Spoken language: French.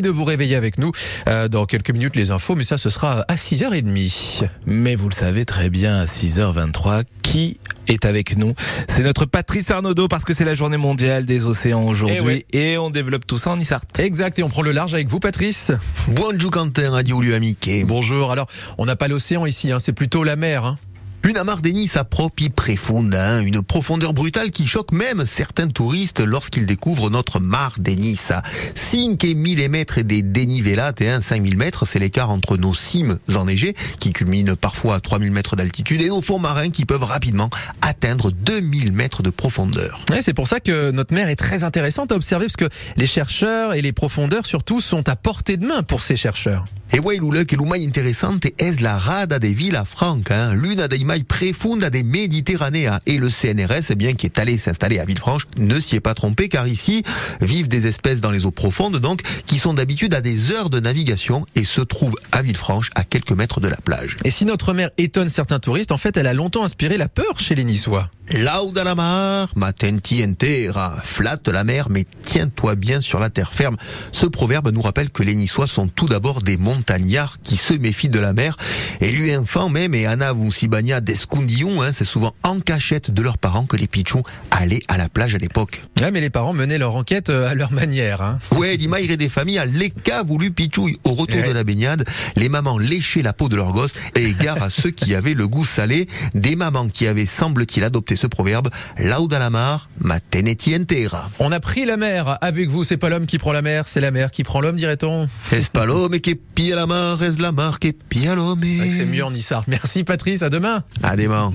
de vous réveiller avec nous euh, dans quelques minutes les infos, mais ça ce sera à 6h30. Mais vous le savez très bien, à 6h23, qui est avec nous? C'est notre Patrice Arnaudot parce que c'est la journée mondiale des océans aujourd'hui Eh oui. et on développe tout ça en Isart. Exact, et on prend le large avec vous Patrice. Bonjour Quentin, radio lui amiqué. Bonjour, alors on n'a pas l'océan ici, hein, c'est plutôt la mer. Hein. Une à propi profunda, hein, une profondeur brutale qui choque même certains touristes lorsqu'ils découvrent notre mare Denis. 5 mm des dénivelate et 5000 mètres, c'est l'écart entre nos cimes enneigées qui culminent parfois à 3000 mètres d'altitude et nos fonds marins qui peuvent rapidement atteindre 2000 mètres de profondeur. Ouais, c'est pour ça que notre mer est très intéressante à observer, parce que les chercheurs et les profondeurs surtout sont à portée de main pour ces chercheurs. E vuoi l'ule che l'umai interessante es la rada de Villa Franca, hein, l'une des mai profunda des Méditerranea. Et le CNRS, eh bien, qui est allé s'installer à Villefranche, ne s'y est pas trompé, car ici vivent des espèces dans les eaux profondes, donc, qui sont d'habitude à des heures de navigation et se trouvent à Villefranche, à quelques mètres de la plage. Et si notre mer étonne certains touristes, en fait elle a longtemps inspiré la peur chez les Niçois. Lauda la mar, ma tenti entera. Flatte la mer, mais tiens-toi bien sur la terre ferme. Ce proverbe nous rappelle que les Niçois sont tout d'abord des montagnards qui se méfient de la mer. Et lui, enfant même, et Anna Voussibania d'Escundillon, hein, c'est souvent en cachette de leurs parents que les pichons allaient à la plage à l'époque. Ouais, mais les parents menaient leur enquête euh, à leur manière. Hein. Ouais, l'imaire des familles à l'éca voulu pichouille. Au retour Ouais. de la baignade, les mamans léchaient la peau de leurs gosses et égard à ceux qui avaient le goût salé. Des mamans qui avaient, semble-t-il, adopté ce proverbe. Lauda la mar, ma teneti entera. On a pris la mer avec vous, c'est pas l'homme qui prend la mer, c'est la mer qui prend l'homme, dirait-on. Es pas l'homme che pia la mar, es la mar che pia l'homme. C'est mieux en Issart. Merci Patrice, à demain. Adément.